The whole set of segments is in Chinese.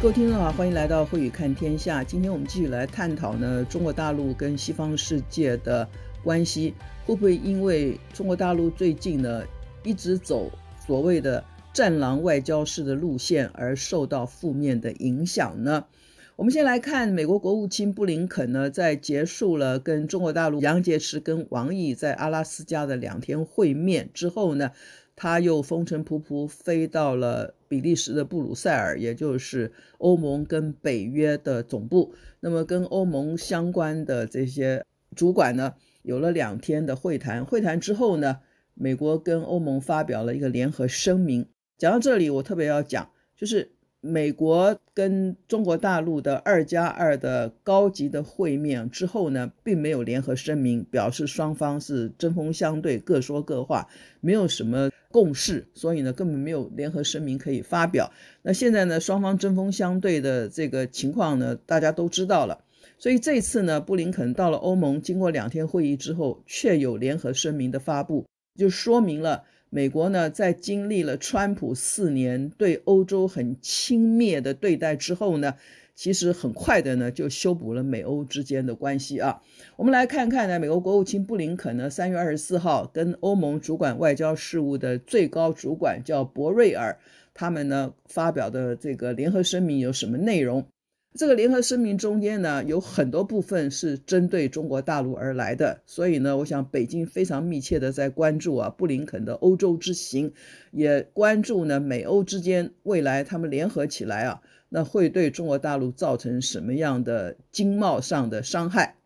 各位听众好，欢迎来到慧宇看天下。今天我们继续来探讨呢，中国大陆跟西方世界的关系，会不会因为中国大陆最近呢一直走所谓的战狼外交式的路线而受到负面的影响呢？我们先来看美国国务卿布林肯呢，在结束了跟中国大陆杨洁篪跟王毅在阿拉斯加的两天会面之后呢，他又风尘仆仆飞到了比利时的布鲁塞尔，也就是欧盟跟北约的总部。那么跟欧盟相关的这些主管呢，有了两天的会谈。会谈之后呢，美国跟欧盟发表了一个联合声明。讲到这里，我特别要讲，就是。美国跟中国大陆的二加二的高级的会面之后呢，并没有联合声明，表示双方是针锋相对，各说各话，没有什么共识，所以呢，根本没有联合声明可以发表。那现在呢，双方针锋相对的这个情况呢，大家都知道了。所以这次呢，布林肯到了欧盟，经过两天会议之后，却有联合声明的发布，就说明了。美国呢，在经历了川普四年对欧洲很轻蔑的对待之后呢，其实很快的呢就修补了美欧之间的关系啊。我们来看看呢，美国国务卿布林肯呢，三月二十四号跟欧盟主管外交事务的最高主管叫博瑞尔，他们呢发表的这个联合声明有什么内容？这个联合声明中间呢，有很多部分是针对中国大陆而来的，所以呢，我想北京非常密切的在关注啊，布林肯的欧洲之行，也关注呢，美欧之间未来他们联合起来啊，那会对中国大陆造成什么样的经贸上的伤害？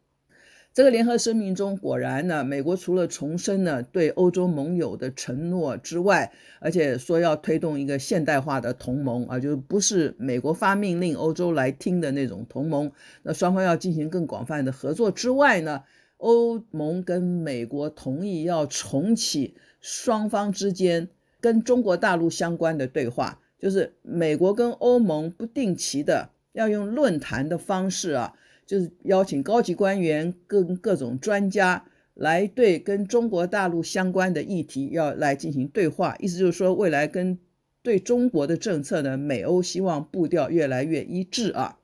这个联合声明中，果然呢，美国除了重申呢对欧洲盟友的承诺之外，而且说要推动一个现代化的同盟啊，就是不是美国发命令欧洲来听的那种同盟。那双方要进行更广泛的合作之外呢，欧盟跟美国同意要重启双方之间跟中国大陆相关的对话，就是美国跟欧盟不定期的要用论坛的方式啊。就是邀请高级官员跟各种专家来对跟中国大陆相关的议题要来进行对话，意思就是说，未来跟对中国的政策呢，美欧希望步调越来越一致啊。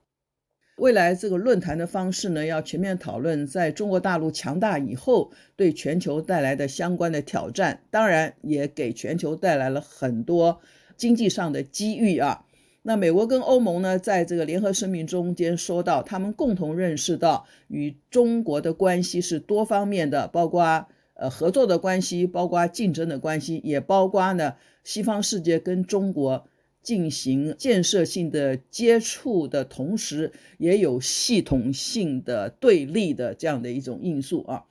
未来这个论坛的方式呢，要全面讨论在中国大陆强大以后对全球带来的相关的挑战，当然也给全球带来了很多经济上的机遇啊。那美国跟欧盟呢，在这个联合声明中间说到，他们共同认识到与中国的关系是多方面的，包括呃合作的关系，包括竞争的关系，也包括呢西方世界跟中国进行建设性的接触的同时，也有系统性的对立的这样的一种因素啊。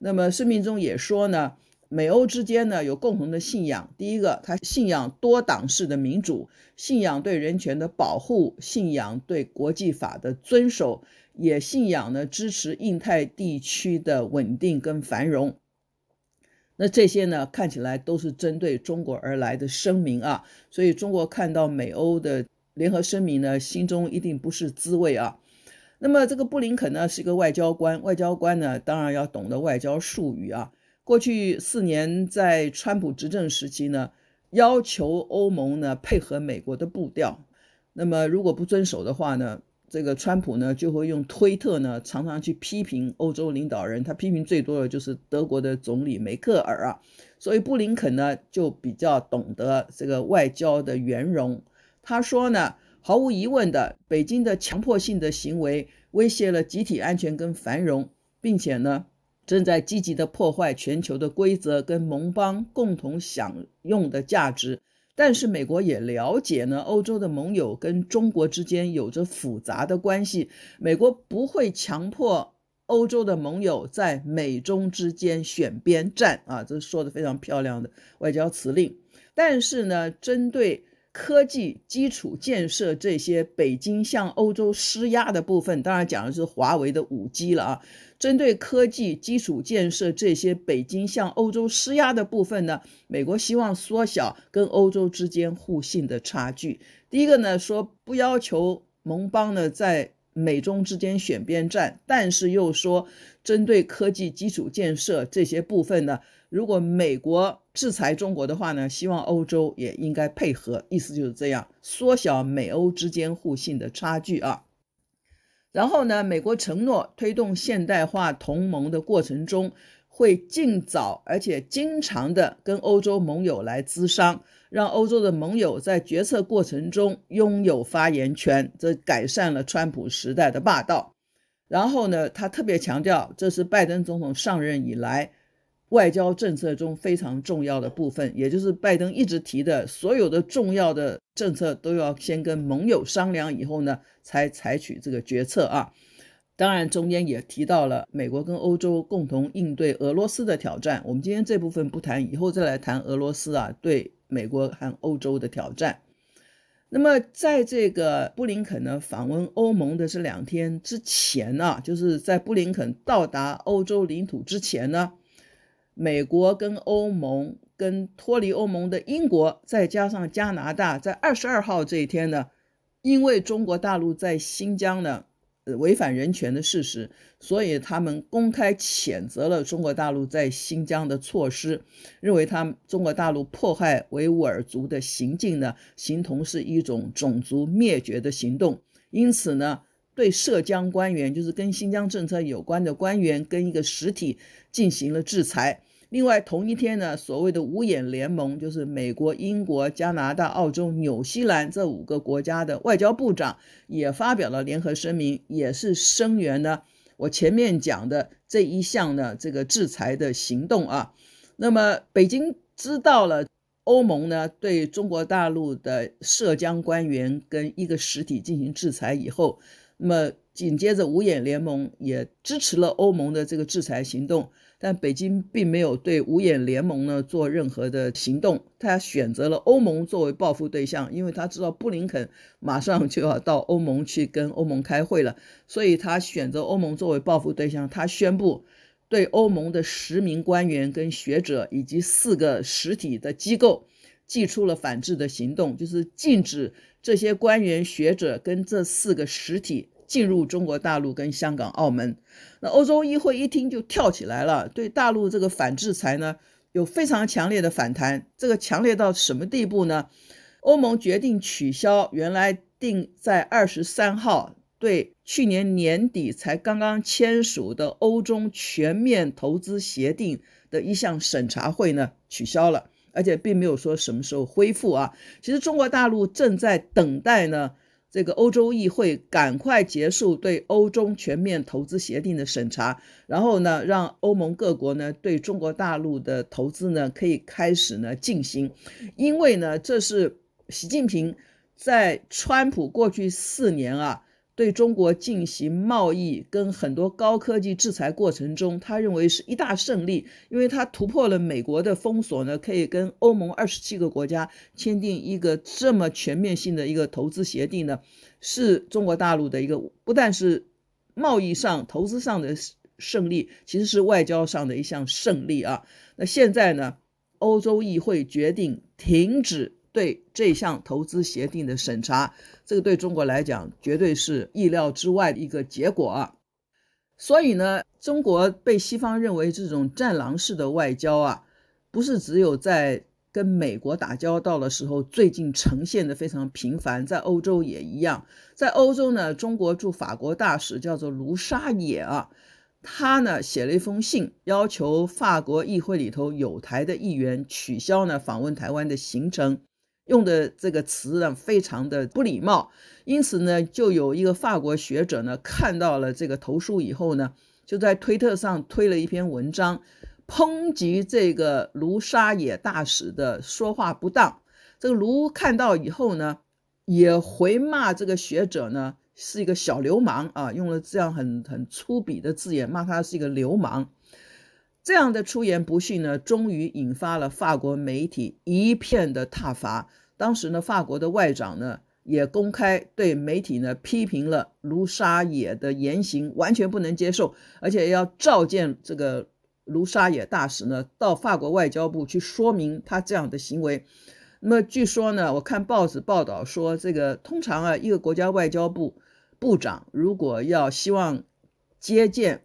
那么声明中也说呢。美欧之间呢，有共同的信仰，第一个，他信仰多党式的民主，信仰对人权的保护，信仰对国际法的遵守，也信仰呢支持印太地区的稳定跟繁荣。那这些呢，看起来都是针对中国而来的声明啊，所以中国看到美欧的联合声明呢，心中一定不是滋味啊。那么这个布林肯呢，是一个外交官，外交官呢，当然要懂得外交术语啊。过去四年，在川普执政时期呢，要求欧盟呢配合美国的步调。那么如果不遵守的话呢，这个川普呢就会用推特呢常常去批评欧洲领导人。他批评最多的就是德国的总理梅克尔啊。所以布林肯呢就比较懂得这个外交的圆融。他说呢，毫无疑问的，北京的强迫性的行为威胁了集体安全跟繁荣，并且呢。正在积极地破坏全球的规则跟盟邦共同享用的价值，但是美国也了解呢，欧洲的盟友跟中国之间有着复杂的关系，美国不会强迫欧洲的盟友在美中之间选边站啊，这说的非常漂亮的外交辞令。但是呢，针对科技基础建设这些北京向欧洲施压的部分，当然讲的是华为的五 G 了啊。针对科技基础建设这些北京向欧洲施压的部分呢，美国希望缩小跟欧洲之间互信的差距。第一个呢，说不要求盟邦呢在美中之间选边站，但是又说针对科技基础建设这些部分呢，如果美国制裁中国的话呢，希望欧洲也应该配合，意思就是这样，缩小美欧之间互信的差距啊。然后呢，美国承诺推动现代化同盟的过程中，会尽早而且经常的跟欧洲盟友来咨商，让欧洲的盟友在决策过程中拥有发言权，这改善了川普时代的霸道。然后呢，他特别强调，这是拜登总统上任以来。外交政策中非常重要的部分，也就是拜登一直提的，所有的重要的政策都要先跟盟友商量以后呢，才采取这个决策啊。当然，中间也提到了美国跟欧洲共同应对俄罗斯的挑战。我们今天这部分不谈，以后再来谈俄罗斯啊对美国和欧洲的挑战。那么，在这个布林肯呢访问欧盟的这两天之前呢，就是在布林肯到达欧洲领土之前呢。美国跟欧盟、跟脱离欧盟的英国，再加上加拿大，在二十二号这一天呢，因为中国大陆在新疆呢，违反人权的事实，所以他们公开谴责了中国大陆在新疆的措施，认为他中国大陆迫害维吾尔族的行径呢，形同是一种种族灭绝的行动，因此呢，对涉疆官员，就是跟新疆政策有关的官员，跟一个实体进行了制裁。另外，同一天呢，所谓的五眼联盟，就是美国、英国、加拿大、澳洲、纽西兰这五个国家的外交部长也发表了联合声明，也是声援呢我前面讲的这一项呢这个制裁的行动啊。那么，北京知道了欧盟呢对中国大陆的涉疆官员跟一个实体进行制裁以后，那么紧接着五眼联盟也支持了欧盟的这个制裁行动。但北京并没有对五眼联盟呢做任何的行动，他选择了欧盟作为报复对象，因为他知道布林肯马上就要到欧盟去跟欧盟开会了，所以他选择欧盟作为报复对象。他宣布对欧盟的十名官员跟学者以及四个实体的机构，祭出了反制的行动，就是禁止这些官员学者跟这四个实体。进入中国大陆跟香港、澳门，那欧洲议会一听就跳起来了，对大陆这个反制裁呢有非常强烈的反弹。这个强烈到什么地步呢？欧盟决定取消原来定在二十三号对去年年底才刚刚签署的欧中全面投资协定的一项审查会呢，取消了，而且并没有说什么时候恢复啊。其实中国大陆正在等待呢。这个欧洲议会赶快结束对欧中全面投资协定的审查，然后呢，让欧盟各国呢对中国大陆的投资呢可以开始呢进行，因为呢，这是习近平在川普过去四年啊。对中国进行贸易跟很多高科技制裁过程中，他认为是一大胜利，因为他突破了美国的封锁呢，可以跟欧盟二十七个国家签订一个这么全面性的一个投资协定呢，是中国大陆的一个不但是贸易上、投资上的胜利，其实是外交上的一项胜利啊。那现在呢，欧洲议会决定停止。对这项投资协定的审查，这个对中国来讲绝对是意料之外的一个结果。所以呢，中国被西方认为这种战狼式的外交啊，不是只有在跟美国打交道的时候，最近呈现的非常频繁，在欧洲也一样。在欧洲呢，中国驻法国大使叫做卢沙野啊，他呢写了一封信，要求法国议会里头有台的议员取消呢访问台湾的行程。用的这个词呢，非常的不礼貌，因此呢，就有一个法国学者呢看到了这个投诉以后呢，就在推特上推了一篇文章，抨击这个卢沙野大使的说话不当。这个卢看到以后呢，也回骂这个学者呢是一个小流氓啊，用了这样很很粗鄙的字眼骂他是一个流氓。这样的出言不逊呢，终于引发了法国媒体一片的挞伐。当时呢，法国的外长呢也公开对媒体呢批评了卢沙野的言行，完全不能接受，而且要召见这个卢沙野大使呢到法国外交部去说明他这样的行为。那么据说呢，我看报纸报道说，这个通常啊，一个国家外交部部长如果要希望接见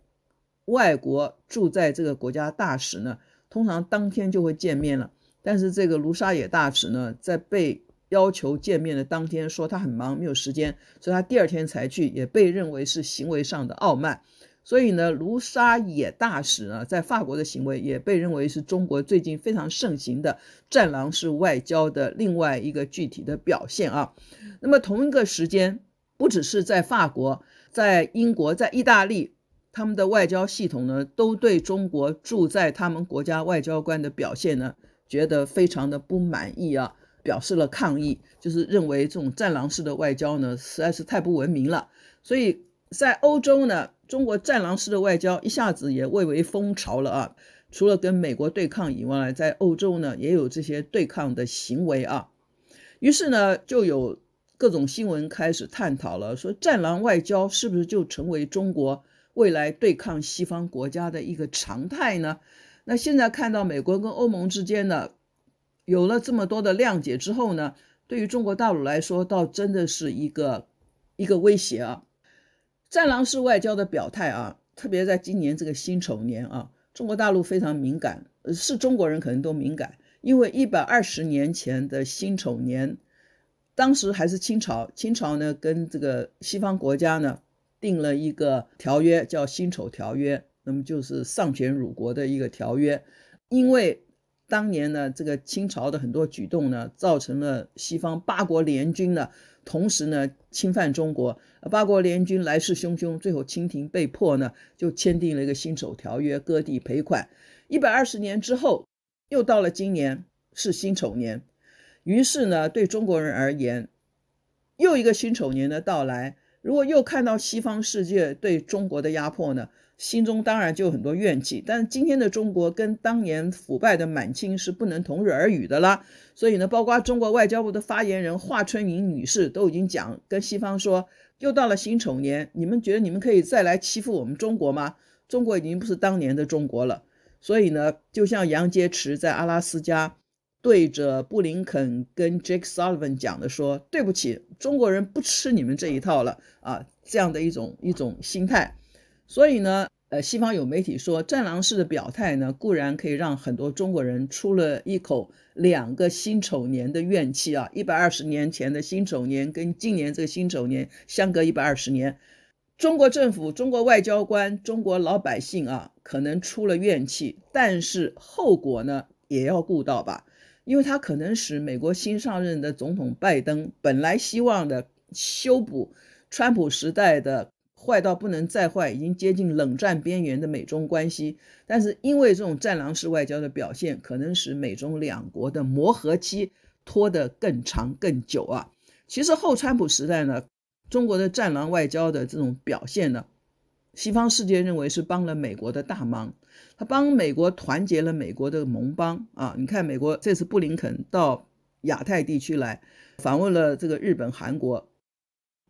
外国驻在这个国家大使呢，通常当天就会见面了。但是这个卢沙野大使呢，在被要求见面的当天说他很忙，没有时间，所以他第二天才去，也被认为是行为上的傲慢。所以呢，卢沙野大使呢，在法国的行为也被认为是中国最近非常盛行的战狼式外交的另外一个具体的表现啊。那么同一个时间，不只是在法国，在英国，在意大利，他们的外交系统呢，都对中国驻在他们国家外交官的表现呢，觉得非常的不满意啊，表示了抗议，就是认为这种战狼式的外交呢，实在是太不文明了。所以在欧洲呢，中国战狼式的外交一下子也蔚为风潮了啊！除了跟美国对抗以外，在欧洲呢也有这些对抗的行为啊。于是呢，就有各种新闻开始探讨了，说战狼外交是不是就成为中国未来对抗西方国家的一个常态呢？那现在看到美国跟欧盟之间呢，有了这么多的谅解之后呢，对于中国大陆来说，倒真的是一个一个威胁啊。战狼式外交的表态啊，特别在今年这个辛丑年啊，中国大陆非常敏感，是中国人可能都敏感，因为一百二十年前的辛丑年，当时还是清朝，清朝呢跟这个西方国家呢订了一个条约，叫辛丑条约，那么就是丧权辱国的一个条约，因为当年呢这个清朝的很多举动呢，造成了西方八国联军呢。同时呢，侵犯中国，八国联军来势汹汹，最后清廷被迫呢就签订了一个辛丑条约，割地赔款。一百二十年之后，又到了今年是辛丑年，于是呢，对中国人而言，又一个辛丑年的到来。如果又看到西方世界对中国的压迫呢，心中当然就有很多怨气。但今天的中国跟当年腐败的满清是不能同日而语的啦。所以呢，包括中国外交部的发言人华春莹女士都已经讲，跟西方说，又到了辛丑年，你们觉得你们可以再来欺负我们中国吗？中国已经不是当年的中国了。所以呢，就像杨洁篪在阿拉斯加。对着布林肯跟 Jake Sullivan 讲的说：“对不起，中国人不吃你们这一套了啊！”这样的一种一种心态。所以呢，呃，西方有媒体说，战狼式的表态呢，固然可以让很多中国人出了一口两个辛丑年的怨气啊，一百二十年前的辛丑年跟今年这个辛丑年相隔一百二十年，中国政府、中国外交官、中国老百姓啊，可能出了怨气，但是后果呢，也要顾到吧。因为它可能使美国新上任的总统拜登本来希望的修补川普时代的坏到不能再坏，已经接近冷战边缘的美中关系，但是因为这种战狼式外交的表现，可能使美中两国的磨合期拖得更长更久啊。其实后川普时代呢，中国的战狼外交的这种表现呢，西方世界认为是帮了美国的大忙。他帮美国团结了美国的盟邦啊！你看，美国这次布林肯到亚太地区来访问了这个日本、韩国，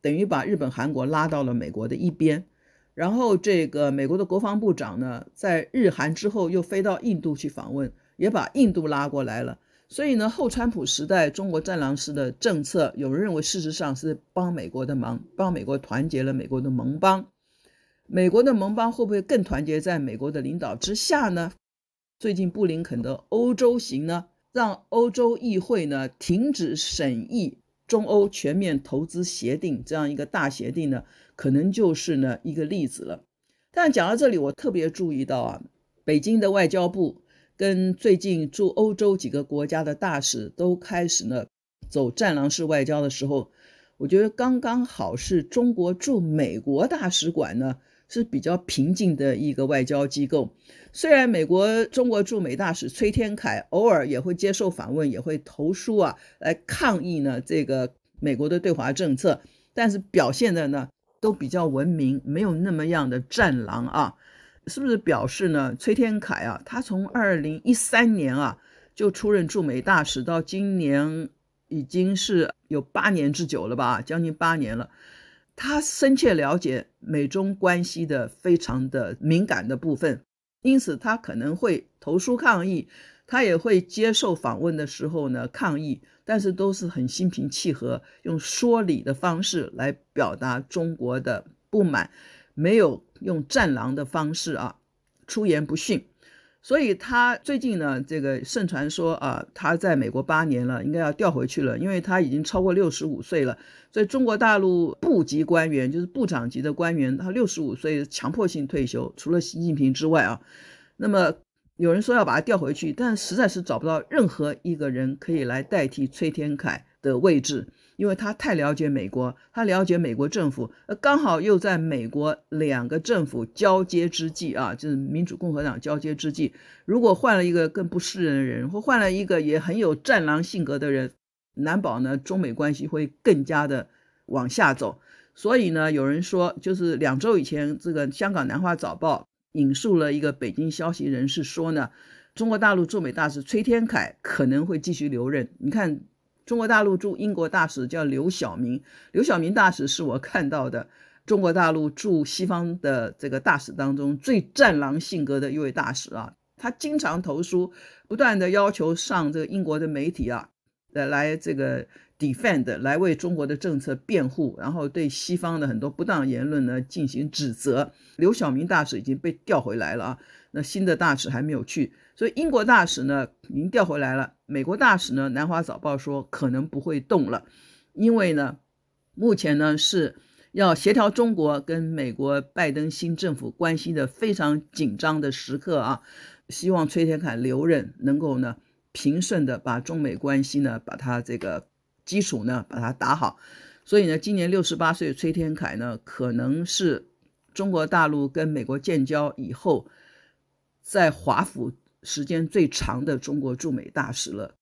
等于把日本、韩国拉到了美国的一边。然后，这个美国的国防部长呢，在日韩之后又飞到印度去访问，也把印度拉过来了。所以呢，后川普时代中国战狼式的政策，有人认为事实上是帮美国的忙，帮美国团结了美国的盟邦。美国的盟邦会不会更团结在美国的领导之下呢？最近布林肯的欧洲行呢，让欧洲议会呢停止审议中欧全面投资协定这样一个大协定呢，可能就是呢一个例子了。但讲到这里，我特别注意到啊，北京的外交部跟最近驻欧洲几个国家的大使都开始呢走战狼式外交的时候，我觉得刚刚好是中国驻美国大使馆呢。是比较平静的一个外交机构，虽然美国中国驻美大使崔天凯偶尔也会接受访问，也会投书啊来抗议呢这个美国的对华政策，但是表现的呢都比较文明，没有那么样的战狼啊，是不是表示呢？崔天凯啊，他从二零一三年啊就出任驻美大使，到今年已经是有八年之久了吧，将近八年了。他深切了解美中关系的非常的敏感的部分，因此他可能会投书抗议，他也会接受访问的时候呢抗议，但是都是很心平气和，用说理的方式来表达中国的不满，没有用战狼的方式啊出言不逊。所以他最近呢，这个盛传说啊，他在美国八年了，应该要调回去了，因为他已经超过六十五岁了。所以中国大陆部级官员，就是部长级的官员，他六十五岁强迫性退休，除了习近平之外啊。那么有人说要把他调回去，但实在是找不到任何一个人可以来代替崔天凯的位置。因为他太了解美国，他了解美国政府，呃，刚好又在美国两个政府交接之际啊，就是民主共和党交接之际，如果换了一个更不是人的人，或换了一个也很有战狼性格的人，难保呢中美关系会更加的往下走。所以呢，有人说，就是两周以前，这个香港南华早报引述了一个北京消息人士说呢，中国大陆驻美大使崔天凯可能会继续留任。你看。中国大陆驻英国大使叫刘晓明，刘晓明大使是我看到的中国大陆驻西方的这个大使当中最战狼性格的一位大使啊。他经常投书，不断的要求上这个英国的媒体啊，来来这个 defend，来为中国的政策辩护，然后对西方的很多不当言论呢进行指责。刘晓明大使已经被调回来了啊，那新的大使还没有去。所以英国大使呢已经调回来了，美国大使呢，南华早报说可能不会动了，因为呢，目前呢是要协调中国跟美国拜登新政府关系的非常紧张的时刻啊，希望崔天凯留任能够呢平顺的把中美关系呢把它这个基础呢把它打好，所以呢，今年六十八岁崔天凯呢可能是中国大陆跟美国建交以后在华府。时间最长的中国驻美大使了，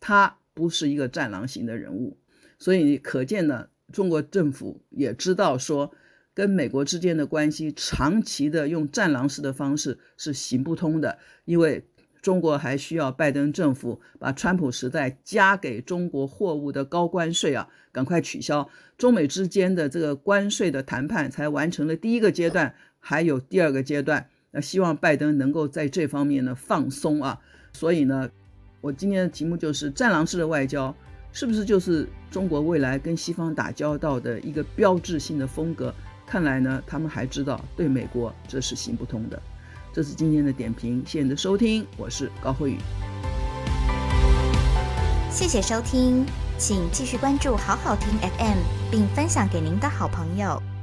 他不是一个战狼型的人物，所以可见呢，中国政府也知道说，跟美国之间的关系长期的用战狼式的方式是行不通的，因为中国还需要拜登政府把川普时代加给中国货物的高关税啊，赶快取消。中美之间的这个关税的谈判才完成了第一个阶段，还有第二个阶段。那希望拜登能够在这方面呢放松啊，所以呢，我今天的题目就是“战狼式的外交”是不是就是中国未来跟西方打交道的一个标志性的风格？看来呢，他们还知道对美国这是行不通的。这是今天的点评，谢谢你的收听，我是高慧宇。谢谢收听，请继续关注好好听 FM，并分享给您的好朋友。